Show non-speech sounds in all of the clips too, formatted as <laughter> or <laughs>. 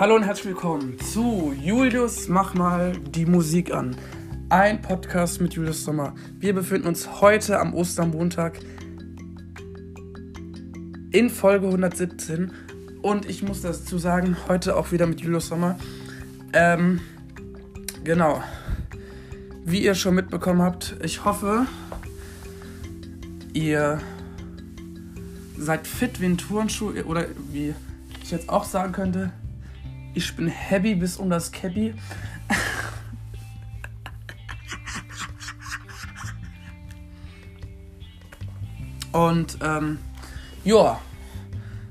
Hallo und herzlich willkommen zu Julius Mach mal die Musik an. Ein Podcast mit Julius Sommer. Wir befinden uns heute am Ostermontag in Folge 117 und ich muss dazu sagen, heute auch wieder mit Julius Sommer. Ähm, genau. Wie ihr schon mitbekommen habt, ich hoffe, ihr seid fit wie ein Turnschuh oder wie ich jetzt auch sagen könnte, ich bin happy bis um das Cappy. Und ähm, ja,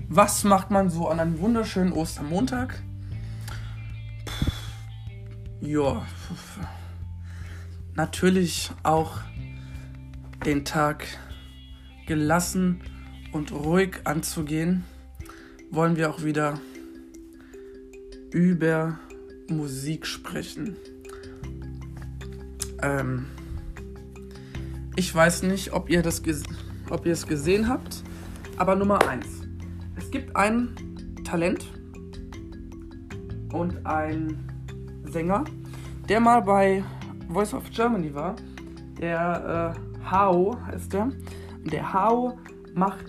was macht man so an einem wunderschönen Ostermontag? Ja, natürlich auch den Tag gelassen und ruhig anzugehen, wollen wir auch wieder über Musik sprechen. Ähm, ich weiß nicht, ob ihr, das ob ihr es gesehen habt, aber Nummer eins: Es gibt ein Talent und ein Sänger, der mal bei Voice of Germany war. Der äh, Hao ist der. Der Hao macht,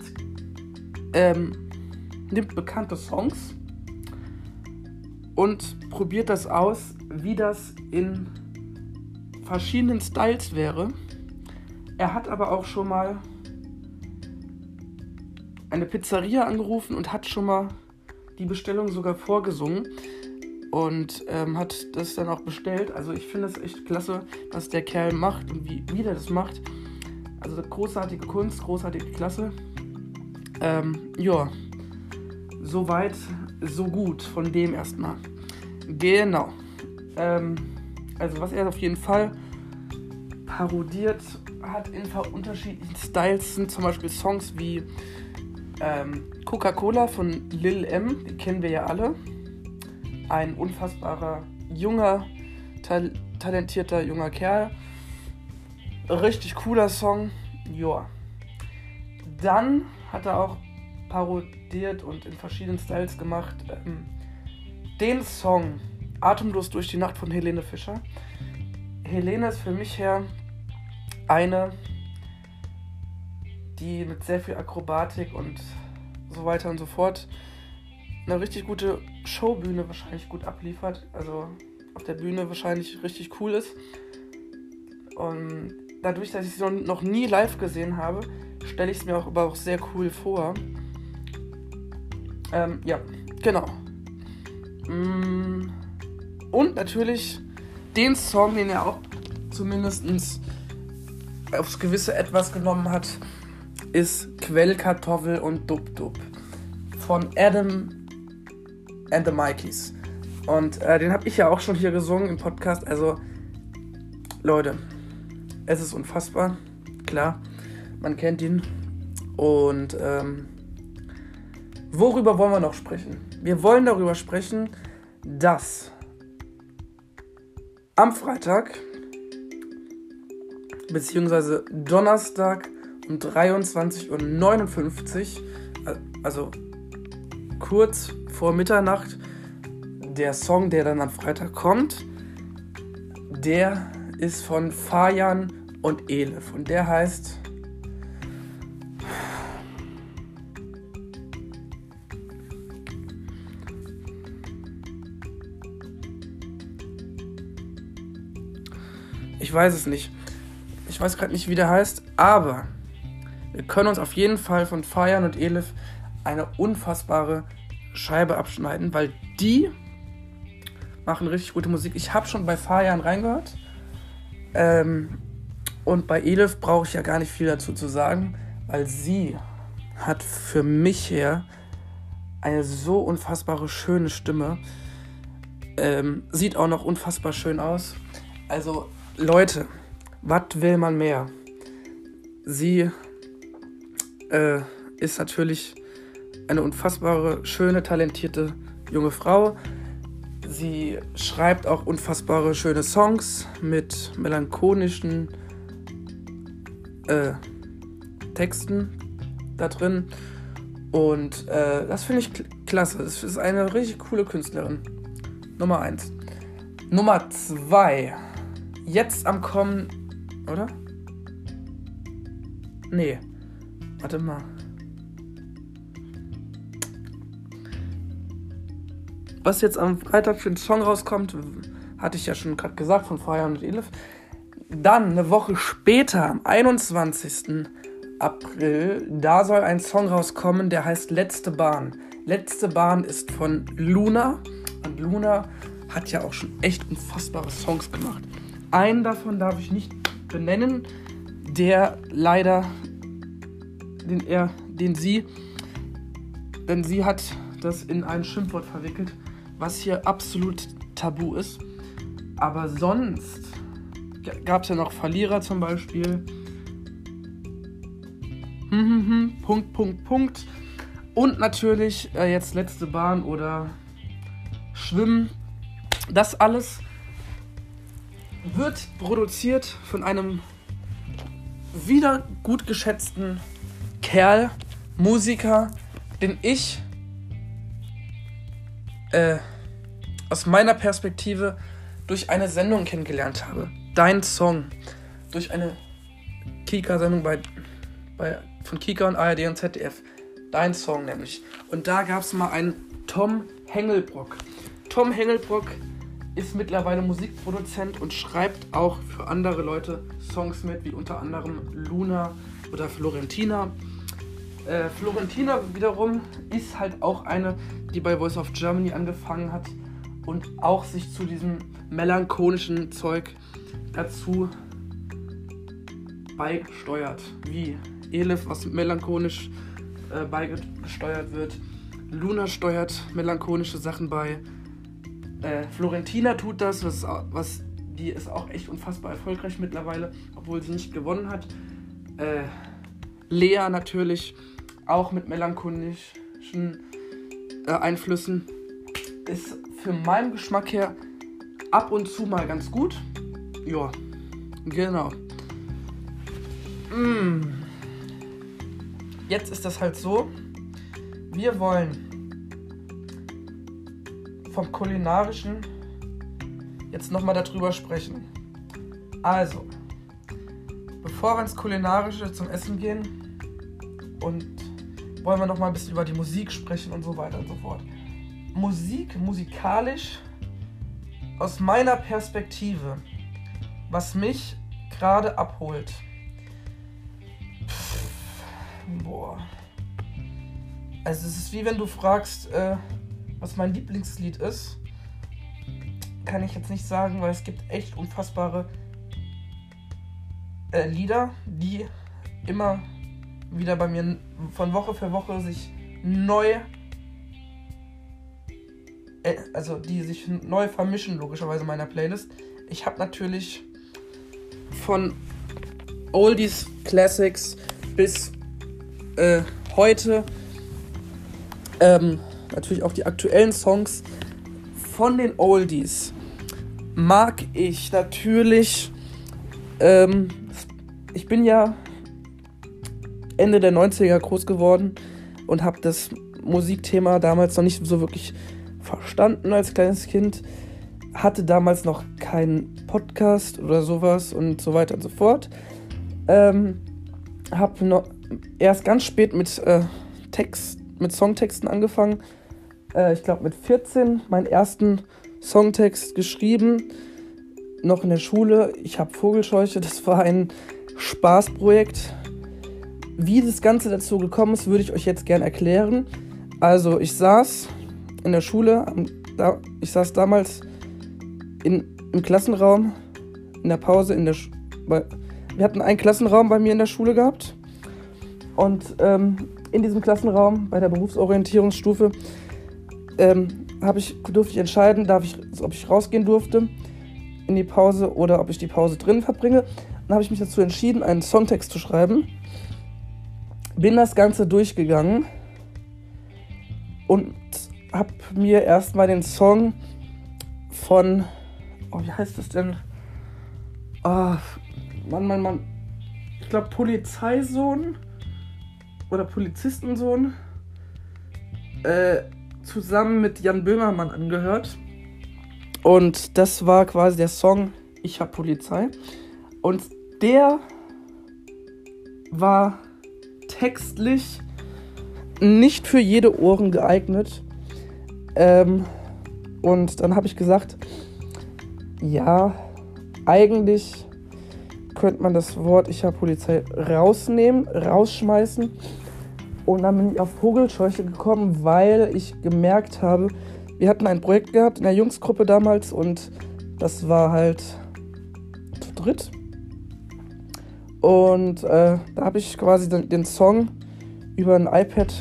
ähm, nimmt bekannte Songs und probiert das aus, wie das in verschiedenen Styles wäre. Er hat aber auch schon mal eine Pizzeria angerufen und hat schon mal die Bestellung sogar vorgesungen und ähm, hat das dann auch bestellt. Also ich finde es echt klasse, was der Kerl macht und wie, wie der das macht. Also großartige Kunst, großartige Klasse. Ähm, ja, soweit so gut von dem erstmal. Genau. Ähm, also was er auf jeden Fall parodiert hat in unterschiedlichen Styles sind zum Beispiel Songs wie ähm, Coca-Cola von Lil M, die kennen wir ja alle. Ein unfassbarer, junger, tal talentierter junger Kerl. Richtig cooler Song. Joa. Dann hat er auch parodiert und in verschiedenen Styles gemacht. Ähm, den Song Atemlos durch die Nacht von Helene Fischer. Helene ist für mich her eine, die mit sehr viel Akrobatik und so weiter und so fort eine richtig gute Showbühne wahrscheinlich gut abliefert. Also auf der Bühne wahrscheinlich richtig cool ist. Und dadurch, dass ich sie noch nie live gesehen habe, stelle ich es mir auch aber auch sehr cool vor. Ähm, ja, genau. Mm. Und natürlich den Song, den er auch zumindest aufs gewisse Etwas genommen hat, ist Quellkartoffel und Dub Dub von Adam and the Mikeys. Und äh, den habe ich ja auch schon hier gesungen im Podcast. Also, Leute, es ist unfassbar. Klar, man kennt ihn. Und ähm, worüber wollen wir noch sprechen? Wir wollen darüber sprechen, dass am Freitag beziehungsweise Donnerstag um 23.59 Uhr, also kurz vor Mitternacht, der Song, der dann am Freitag kommt, der ist von Fajan und Elef und der heißt Ich weiß es nicht. Ich weiß gerade nicht, wie der heißt, aber wir können uns auf jeden Fall von Fayan und Elif eine unfassbare Scheibe abschneiden, weil die machen richtig gute Musik. Ich habe schon bei Fayan reingehört. Ähm, und bei Elif brauche ich ja gar nicht viel dazu zu sagen, weil sie hat für mich her eine so unfassbare schöne Stimme. Ähm, sieht auch noch unfassbar schön aus. Also Leute, was will man mehr? Sie äh, ist natürlich eine unfassbare, schöne, talentierte junge Frau. Sie schreibt auch unfassbare, schöne Songs mit melancholischen äh, Texten da drin. Und äh, das finde ich klasse. Das ist eine richtig coole Künstlerin. Nummer 1. Nummer 2. Jetzt am Kommen. Oder? Nee. Warte mal. Was jetzt am Freitag für den Song rauskommt, hatte ich ja schon gerade gesagt von Fire und Elif. Dann eine Woche später, am 21. April, da soll ein Song rauskommen, der heißt Letzte Bahn. Letzte Bahn ist von Luna. Und Luna hat ja auch schon echt unfassbare Songs gemacht. Einen davon darf ich nicht benennen, der leider, den er, den sie, denn sie hat das in ein Schimpfwort verwickelt, was hier absolut tabu ist. Aber sonst gab es ja noch Verlierer zum Beispiel. Hm, hm, hm, Punkt, Punkt, Punkt. Und natürlich äh, jetzt letzte Bahn oder Schwimmen. Das alles wird produziert von einem wieder gut geschätzten Kerl, Musiker, den ich äh, aus meiner Perspektive durch eine Sendung kennengelernt habe. Dein Song. Durch eine Kika-Sendung bei, bei, von Kika und ARD und ZDF. Dein Song nämlich. Und da gab es mal einen Tom Hengelbrock. Tom Hengelbrock ist mittlerweile Musikproduzent und schreibt auch für andere Leute Songs mit, wie unter anderem Luna oder Florentina. Äh, Florentina wiederum ist halt auch eine, die bei Voice of Germany angefangen hat und auch sich zu diesem melancholischen Zeug dazu beigesteuert. Wie Elif, was melancholisch äh, beigesteuert wird. Luna steuert melancholische Sachen bei. Äh, Florentina tut das, was, was die ist auch echt unfassbar erfolgreich mittlerweile, obwohl sie nicht gewonnen hat. Äh, Lea natürlich auch mit melancholischen äh, Einflüssen ist für meinen Geschmack her ab und zu mal ganz gut. Ja, genau. Mm. Jetzt ist das halt so. Wir wollen vom kulinarischen jetzt nochmal darüber sprechen. Also, bevor wir ins kulinarische zum Essen gehen und wollen wir nochmal ein bisschen über die Musik sprechen und so weiter und so fort. Musik, musikalisch, aus meiner Perspektive, was mich gerade abholt. Pff, boah. Also es ist wie wenn du fragst, äh, was mein Lieblingslied ist. Kann ich jetzt nicht sagen, weil es gibt echt unfassbare äh, Lieder, die immer wieder bei mir von Woche für Woche sich neu äh, also die sich neu vermischen, logischerweise in meiner Playlist. Ich habe natürlich von Oldies Classics bis äh, heute ähm, natürlich auch die aktuellen Songs von den Oldies mag ich natürlich. Ähm, ich bin ja Ende der 90er groß geworden und habe das Musikthema damals noch nicht so wirklich verstanden als kleines Kind, hatte damals noch keinen Podcast oder sowas und so weiter und so fort. Ähm, habe erst ganz spät mit äh, Text, mit Songtexten angefangen. Äh, ich glaube mit 14 meinen ersten Songtext geschrieben, noch in der Schule. Ich habe Vogelscheuche, das war ein Spaßprojekt. Wie das Ganze dazu gekommen ist, würde ich euch jetzt gerne erklären. Also ich saß in der Schule. Ich saß damals in, im Klassenraum, in der Pause, in der Sch wir hatten einen Klassenraum bei mir in der Schule gehabt. Und ähm, in diesem Klassenraum bei der Berufsorientierungsstufe ähm, ich, durfte ich entscheiden, darf ich, ob ich rausgehen durfte in die Pause oder ob ich die Pause drin verbringe. Dann habe ich mich dazu entschieden, einen Songtext zu schreiben. Bin das Ganze durchgegangen und habe mir erstmal den Song von, oh, wie heißt das denn? Oh, Mann, Mann, Mann. Ich glaube Polizeisohn oder Polizistensohn. äh, zusammen mit Jan Böhmermann angehört. Und das war quasi der Song Ich hab Polizei. Und der war textlich nicht für jede Ohren geeignet. Ähm, und dann habe ich gesagt, ja, eigentlich könnte man das Wort Ich habe Polizei rausnehmen, rausschmeißen. Und dann bin ich auf Vogelscheuche gekommen, weil ich gemerkt habe, wir hatten ein Projekt gehabt in der Jungsgruppe damals und das war halt zu dritt. Und äh, da habe ich quasi den, den, Song über ein iPad,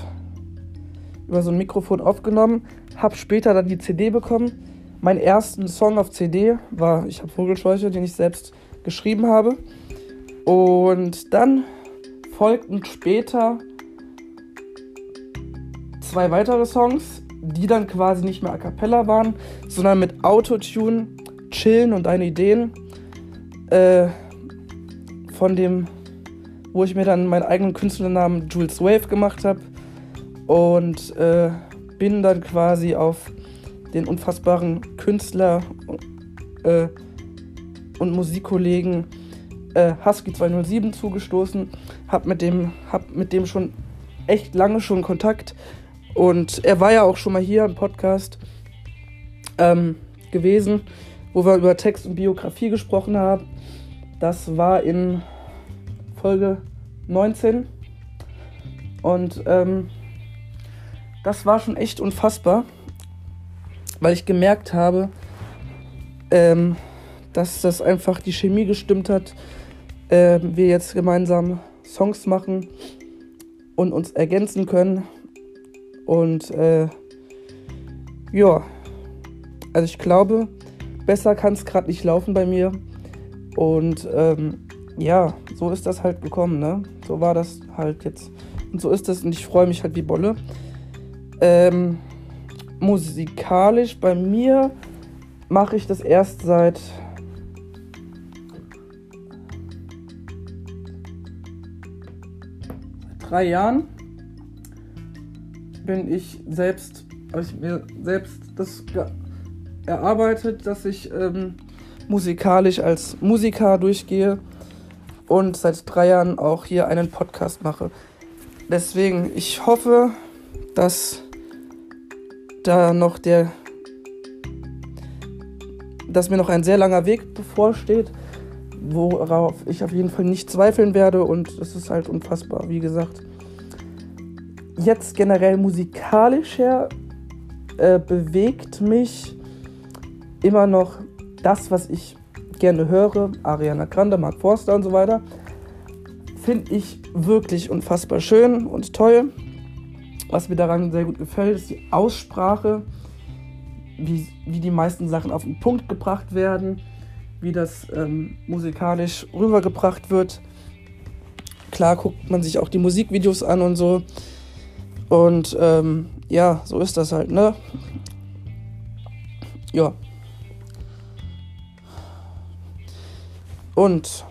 über so ein Mikrofon aufgenommen, habe später dann die CD bekommen. Mein ersten Song auf CD war Ich habe Vogelscheuche, den ich selbst geschrieben habe. Und dann folgten später zwei weitere Songs, die dann quasi nicht mehr a cappella waren, sondern mit Autotune, Chillen und deine Ideen. Äh, von dem, wo ich mir dann meinen eigenen Künstlernamen Jules Wave gemacht habe. Und äh, bin dann quasi auf den unfassbaren Künstler äh, und Musikkollegen äh, Husky 207 zugestoßen, hab mit dem, hab mit dem schon echt lange schon Kontakt und er war ja auch schon mal hier im Podcast ähm, gewesen, wo wir über Text und Biografie gesprochen haben. Das war in Folge 19 und ähm, das war schon echt unfassbar, weil ich gemerkt habe, ähm, dass das einfach die Chemie gestimmt hat. Äh, wir jetzt gemeinsam Songs machen und uns ergänzen können. Und äh, ja, also ich glaube, besser kann es gerade nicht laufen bei mir. Und ähm, ja, so ist das halt gekommen, ne? So war das halt jetzt. Und so ist es und ich freue mich halt wie Bolle. Ähm, musikalisch bei mir mache ich das erst seit drei Jahren bin ich selbst, habe ich mir selbst das erarbeitet, dass ich ähm, musikalisch als Musiker durchgehe und seit drei Jahren auch hier einen Podcast mache. Deswegen, ich hoffe, dass da noch der, dass mir noch ein sehr langer Weg bevorsteht worauf ich auf jeden Fall nicht zweifeln werde und es ist halt unfassbar, wie gesagt. Jetzt generell musikalisch her äh, bewegt mich immer noch das, was ich gerne höre, Ariana Grande, Mark Forster und so weiter, finde ich wirklich unfassbar schön und toll. Was mir daran sehr gut gefällt, ist die Aussprache, wie, wie die meisten Sachen auf den Punkt gebracht werden wie das ähm, musikalisch rübergebracht wird. Klar guckt man sich auch die Musikvideos an und so. Und ähm, ja, so ist das halt, ne? Ja. Und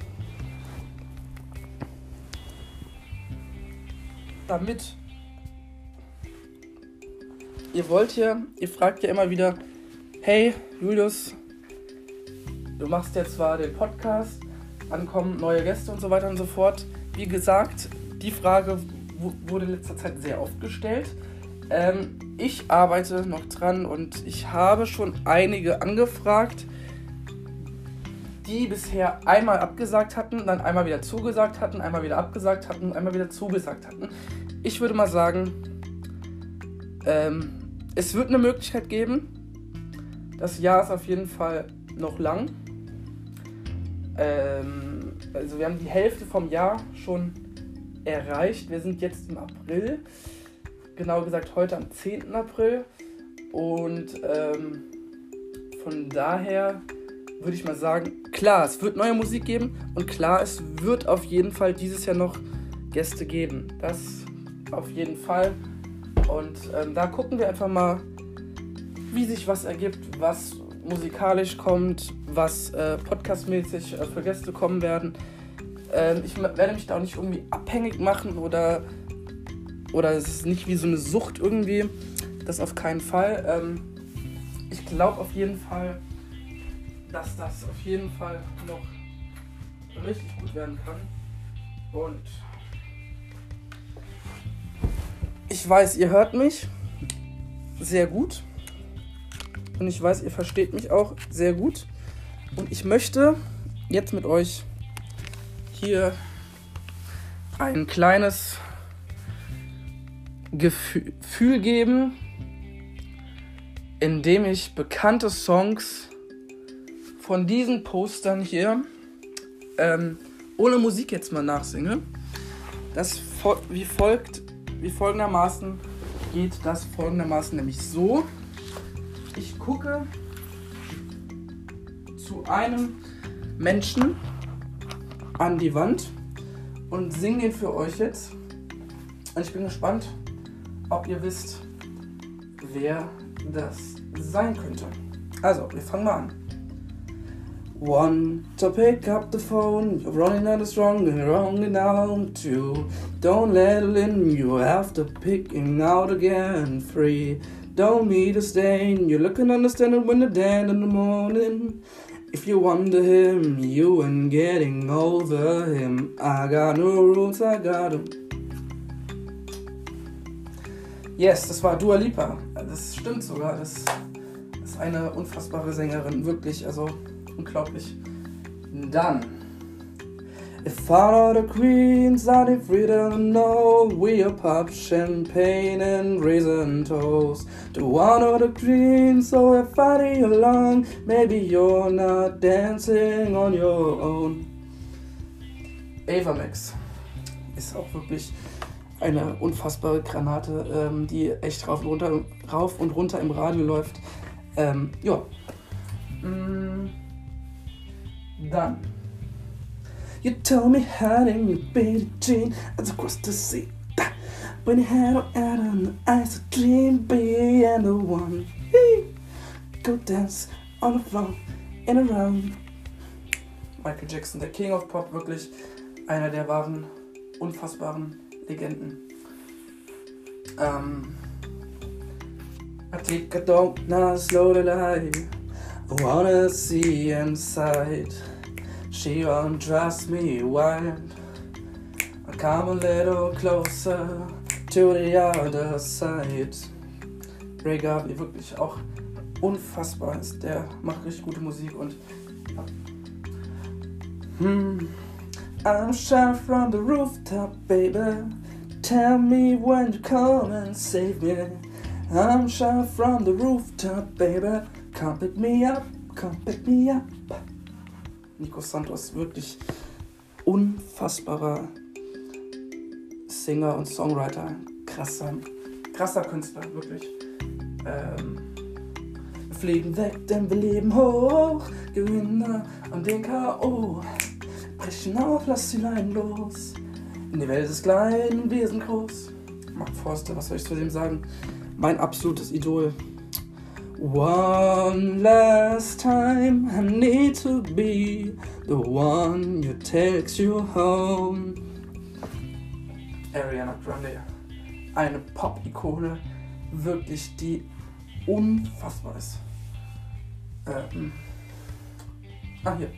damit ihr wollt ja, ihr fragt ja immer wieder, hey Julius, du machst ja zwar den Podcast, ankommen neue Gäste und so weiter und so fort. Wie gesagt, die Frage wurde in letzter Zeit sehr oft gestellt. Ähm, ich arbeite noch dran und ich habe schon einige angefragt, die bisher einmal abgesagt hatten, dann einmal wieder zugesagt hatten, einmal wieder abgesagt hatten, einmal wieder zugesagt hatten. Ich würde mal sagen, ähm, es wird eine Möglichkeit geben. Das Jahr ist auf jeden Fall noch lang. Ähm, also wir haben die Hälfte vom Jahr schon erreicht. Wir sind jetzt im April. Genau gesagt heute am 10. April. Und ähm, von daher würde ich mal sagen, klar, es wird neue Musik geben und klar, es wird auf jeden Fall dieses Jahr noch Gäste geben. Das auf jeden Fall. Und ähm, da gucken wir einfach mal, wie sich was ergibt, was musikalisch kommt, was äh, podcastmäßig äh, für Gäste kommen werden. Ähm, ich werde mich da auch nicht irgendwie abhängig machen oder oder es ist nicht wie so eine Sucht irgendwie. Das auf keinen Fall. Ähm, ich glaube auf jeden Fall, dass das auf jeden Fall noch richtig gut werden kann. Und ich weiß, ihr hört mich sehr gut. Und ich weiß, ihr versteht mich auch sehr gut. Und ich möchte jetzt mit euch hier ein kleines Gefühl geben, indem ich bekannte Songs von diesen Postern hier ähm, ohne Musik jetzt mal nachsinge. Das wie folgt, wie folgendermaßen geht das folgendermaßen nämlich so. Ich gucke zu einem Menschen an die Wand und singe den für euch jetzt. Und ich bin gespannt, ob ihr wisst, wer das sein könnte. Also, wir fangen mal an. One, to pick up the phone, you're running out of strong and wrong and down. Two, don't let it in, you have to picking out again. Three, don't meet a stain, you look and understand it when you're dead in the morning. If you wonder him, you ain't getting over him. I got no rules, I got him. Yes, das war Dua Lipa. Das stimmt sogar. Das ist eine unfassbare Sängerin, wirklich. Also unglaublich. Dann. If all the queens are the freedom, no, we'll pop champagne and raisin toast. To one of the queens, so if I along, maybe you're not dancing on your own. Ava Max ist auch wirklich eine unfassbare Granate, ähm, die echt rauf und, runter, rauf und runter im Radio läuft. Ähm, ja. Mm. Dann. You told me how to you Billie Jean as across the sea. When you had out on the ice, a dream be and the one. Go dance on the floor and around. Michael Jackson, der King of Pop, wirklich einer der wahren, unfassbaren Legenden. Ähm, I take a dog now slowly lie. I wanna see inside. She undressed me wild. I come a little closer to the other side. Ray Garvey, wirklich auch unfassbar ist. Der macht richtig gute Musik und. Hmm. I'm shot from the rooftop, baby. Tell me when you come and save me. I'm shot from the rooftop, baby. Come pick me up, come pick me up. Nico Santos, wirklich unfassbarer Singer und Songwriter. Krasser, krasser Künstler, wirklich. Ähm, wir fliegen weg, denn wir leben hoch. Gewinner an den K.O. Brechen auf, lass die Leinen los. In die Welt ist klein wir sind groß. Mark Forster, was soll ich zu dem sagen? Mein absolutes Idol. One last time, I need to be the one who takes you home. Ariana Grande, eine Pop-Ikone, wirklich die unfassbar ist. Ähm. Ah, hier.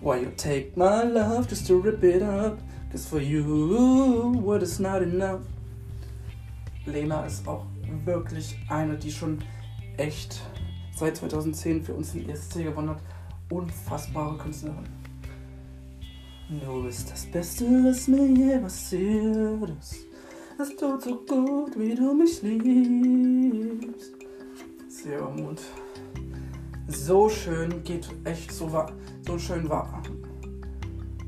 Why you take my love just to rip it up? Cause for you, what is not enough? Lena ist auch wirklich eine, die schon echt seit 2010 für uns den ESC gewonnen hat. Unfassbare Künstlerin. Du bist das Beste, was mir je passiert ist. Es tut so gut, wie du mich liebst. Sehr Mut. So schön, geht echt so, so schön wahr.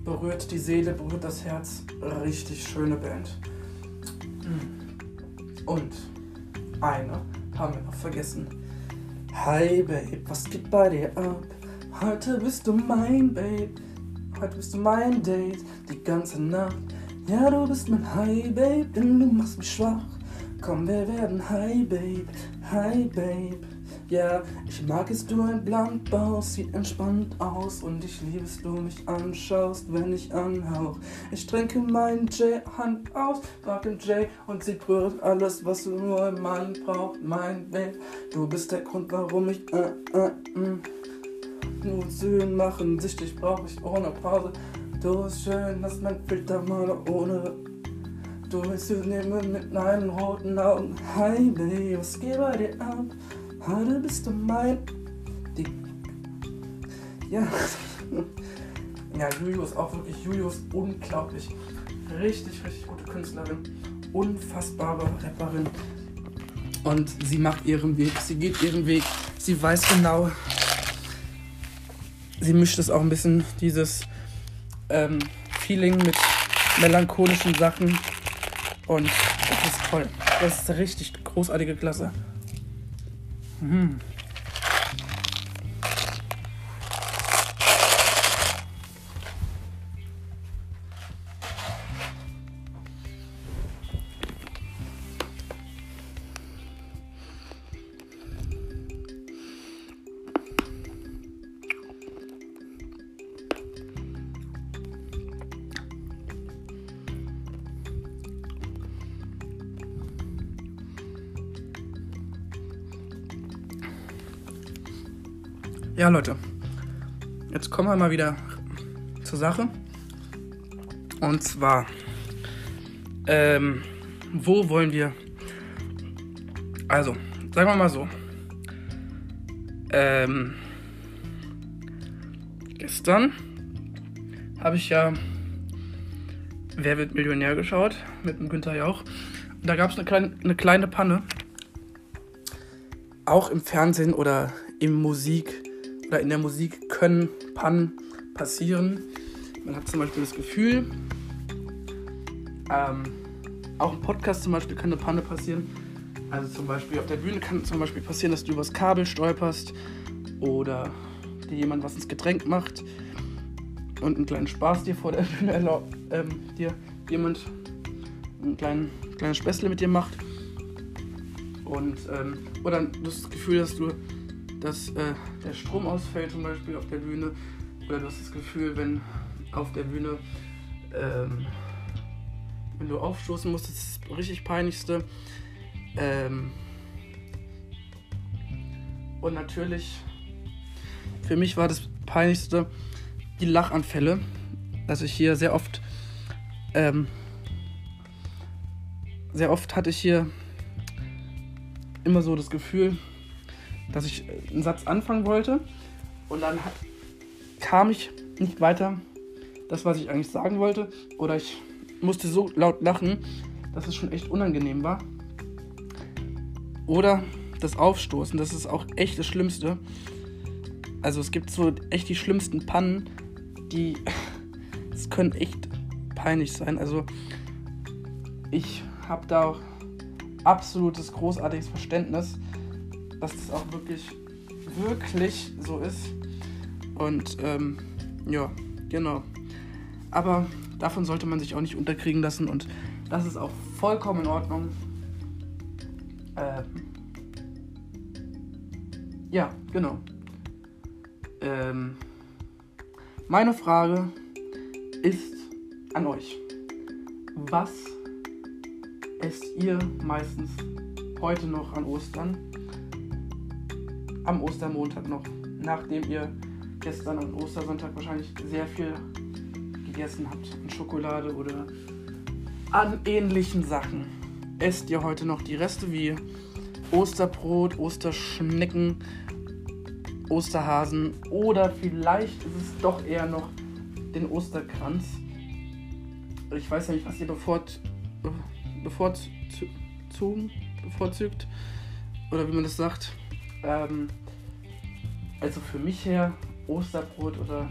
Berührt die Seele, berührt das Herz. Richtig schöne Band. Und eine haben wir noch vergessen. Hi Babe, was geht bei dir ab? Heute bist du mein Babe. Heute bist du mein Date, die ganze Nacht. Ja, du bist mein Hi Babe, denn du machst mich schwach. Komm, wir werden Hi Babe, Hi Babe. Ja, ich mag es, du ein Blank baust, sieht entspannt aus und ich liebe es, du mich anschaust, wenn ich anhauch. Ich trinke meinen J-Hand aus, frag den J und sie berührt alles, was nur im Mann braucht, mein Will. Du bist der Grund, warum ich äh, äh, mh. nur Sühlen machen, sichtlich brauch ich ohne Pause. Du bist schön, dass mein Filter mal ohne Du willst zu nehmen mit deinen roten Augen. Hi, Baby, was geht bei dir ab? Heute bist du mein. Die. Ja. Ja, Juju ist auch wirklich. Juju ist unglaublich. Richtig, richtig gute Künstlerin. Unfassbare Rapperin. Und sie macht ihren Weg. Sie geht ihren Weg. Sie weiß genau. Sie mischt es auch ein bisschen, dieses ähm, Feeling mit melancholischen Sachen. Und das ist toll. Das ist eine richtig großartige Klasse. Mm-hmm. Ja, Leute. Jetzt kommen wir mal wieder zur Sache. Und zwar, ähm, wo wollen wir. Also, sagen wir mal so. Ähm, gestern habe ich ja Wer wird Millionär geschaut mit dem Günther Jauch. Und da gab es eine kleine, eine kleine Panne. Auch im Fernsehen oder im Musik oder in der Musik können Pannen passieren. Man hat zum Beispiel das Gefühl, ähm, auch im Podcast zum Beispiel kann eine Panne passieren. Also zum Beispiel auf der Bühne kann zum Beispiel passieren, dass du übers Kabel stolperst oder dir jemand was ins Getränk macht und einen kleinen Spaß dir vor der <laughs> Bühne erlaubt, ähm, dir jemand ein kleinen, kleines Späßle mit dir macht. Und, ähm, oder du hast das Gefühl, dass du dass äh, der Strom ausfällt zum Beispiel auf der Bühne oder du hast das Gefühl, wenn auf der Bühne ähm, wenn du aufstoßen musst, das ist das richtig peinlichste. Ähm, und natürlich, für mich war das peinlichste die Lachanfälle, dass ich hier sehr oft, ähm, sehr oft hatte ich hier immer so das Gefühl, dass ich einen Satz anfangen wollte und dann hat, kam ich nicht weiter, das, was ich eigentlich sagen wollte, oder ich musste so laut lachen, dass es schon echt unangenehm war. Oder das Aufstoßen, das ist auch echt das Schlimmste. Also es gibt so echt die schlimmsten Pannen, die <laughs> es können echt peinlich sein. Also ich habe da auch absolutes großartiges Verständnis dass das auch wirklich, wirklich so ist. Und ähm, ja, genau. Aber davon sollte man sich auch nicht unterkriegen lassen und das ist auch vollkommen in Ordnung. Ähm, ja, genau. Ähm, meine Frage ist an euch. Was esst ihr meistens heute noch an Ostern? Am Ostermontag noch, nachdem ihr gestern am Ostersonntag wahrscheinlich sehr viel gegessen habt an Schokolade oder an ähnlichen Sachen. Esst ihr heute noch die Reste wie Osterbrot, Osterschnecken, Osterhasen oder vielleicht ist es doch eher noch den Osterkranz. Ich weiß ja nicht, was ihr bevort, bevorzugen, bevorzugt oder wie man das sagt. Ähm, also für mich her, Osterbrot oder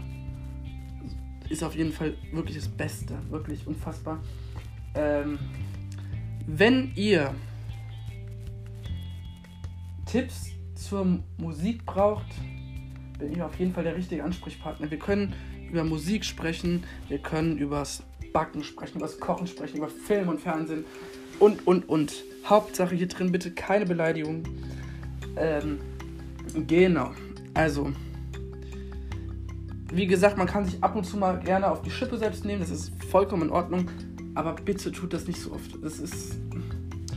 ist auf jeden Fall wirklich das Beste. Wirklich unfassbar. Ähm, wenn ihr Tipps zur Musik braucht, bin ich auf jeden Fall der richtige Ansprechpartner. Wir können über Musik sprechen, wir können übers Backen sprechen, übers Kochen sprechen, über Film und Fernsehen und, und, und. Hauptsache hier drin bitte keine Beleidigung. Ähm, Genau. Also, wie gesagt, man kann sich ab und zu mal gerne auf die Schippe selbst nehmen. Das ist vollkommen in Ordnung. Aber bitte tut das nicht so oft. Das ist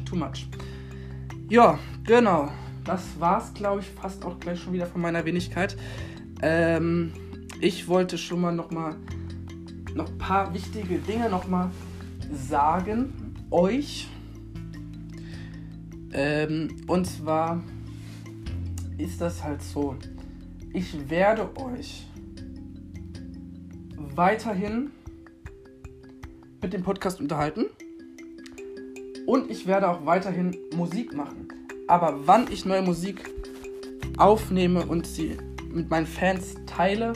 too much. Ja, genau. Das war's, glaube ich, fast auch gleich schon wieder von meiner Wenigkeit. Ähm, ich wollte schon mal noch mal noch ein paar wichtige Dinge noch mal sagen euch. Ähm, und zwar ist das halt so. Ich werde euch weiterhin mit dem Podcast unterhalten. Und ich werde auch weiterhin Musik machen. Aber wann ich neue Musik aufnehme und sie mit meinen Fans teile,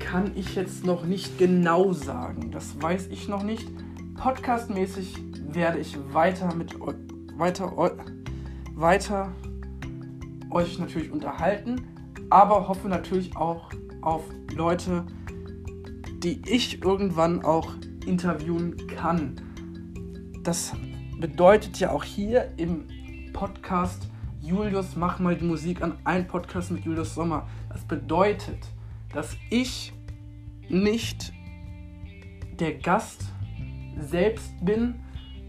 kann ich jetzt noch nicht genau sagen. Das weiß ich noch nicht. Podcastmäßig werde ich weiter mit weiter weiter euch natürlich unterhalten, aber hoffe natürlich auch auf Leute, die ich irgendwann auch interviewen kann. Das bedeutet ja auch hier im Podcast Julius mach mal die Musik an ein Podcast mit Julius Sommer. Das bedeutet, dass ich nicht der Gast selbst bin,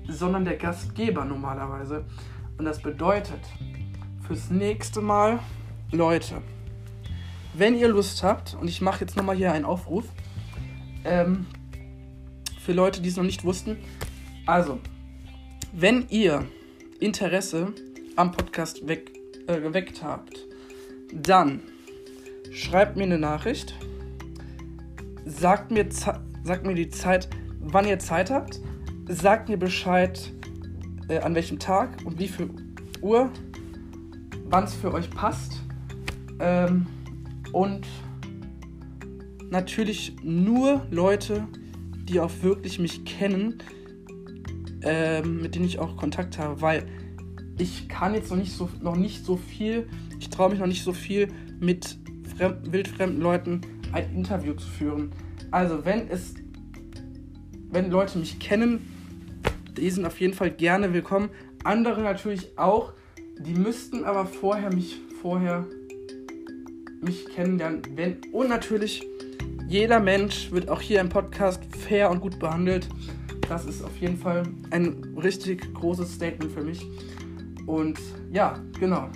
sondern der Gastgeber normalerweise. Und das bedeutet, fürs nächste Mal, Leute, wenn ihr Lust habt, und ich mache jetzt nochmal hier einen Aufruf, ähm, für Leute, die es noch nicht wussten. Also, wenn ihr Interesse am Podcast weg, äh, geweckt habt, dann schreibt mir eine Nachricht, sagt mir, sagt mir die Zeit, wann ihr Zeit habt, sagt mir Bescheid, äh, an welchem Tag und wie viel Uhr, wann es für euch passt. Ähm, und natürlich nur Leute, die auch wirklich mich kennen, ähm, mit denen ich auch Kontakt habe, weil ich kann jetzt noch nicht so, noch nicht so viel, ich traue mich noch nicht so viel mit fremd, wildfremden Leuten ein Interview zu führen. Also wenn es, wenn Leute mich kennen, die sind auf jeden Fall gerne willkommen. Andere natürlich auch, die müssten aber vorher mich vorher mich kennenlernen. Wenn, und natürlich jeder Mensch wird auch hier im Podcast fair und gut behandelt. Das ist auf jeden Fall ein richtig großes Statement für mich. Und ja, genau.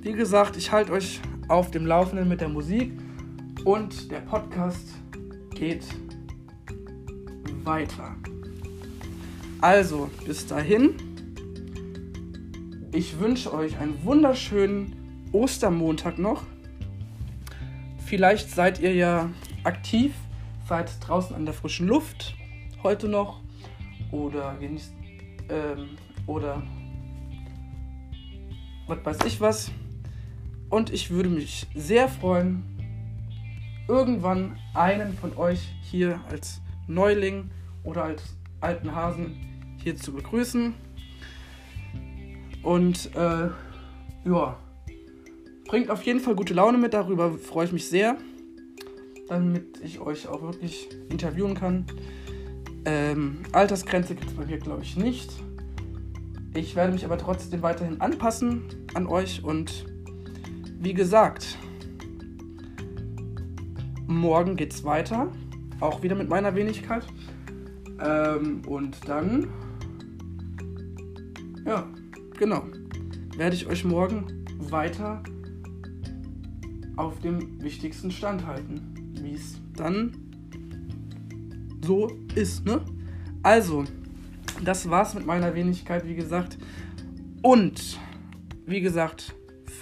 Wie gesagt, ich halte euch auf dem Laufenden mit der Musik und der Podcast geht weiter. Also, bis dahin. Ich wünsche euch einen wunderschönen Ostermontag noch. Vielleicht seid ihr ja aktiv, seid draußen an der frischen Luft heute noch oder genießt ähm, oder was weiß ich was. Und ich würde mich sehr freuen, irgendwann einen von euch hier als Neuling oder als alten Hasen hier zu begrüßen. Und äh, ja, Bringt auf jeden Fall gute Laune mit, darüber freue ich mich sehr, damit ich euch auch wirklich interviewen kann. Ähm, Altersgrenze gibt es bei mir, glaube ich, nicht. Ich werde mich aber trotzdem weiterhin anpassen an euch und wie gesagt, morgen geht es weiter, auch wieder mit meiner Wenigkeit. Ähm, und dann, ja, genau, werde ich euch morgen weiter auf dem wichtigsten Stand halten, wie es dann so ist, ne? Also, das war's mit meiner Wenigkeit, wie gesagt. Und, wie gesagt,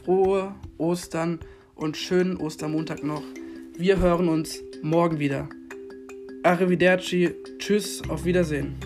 frohe Ostern und schönen Ostermontag noch. Wir hören uns morgen wieder. Arrivederci, tschüss, auf Wiedersehen.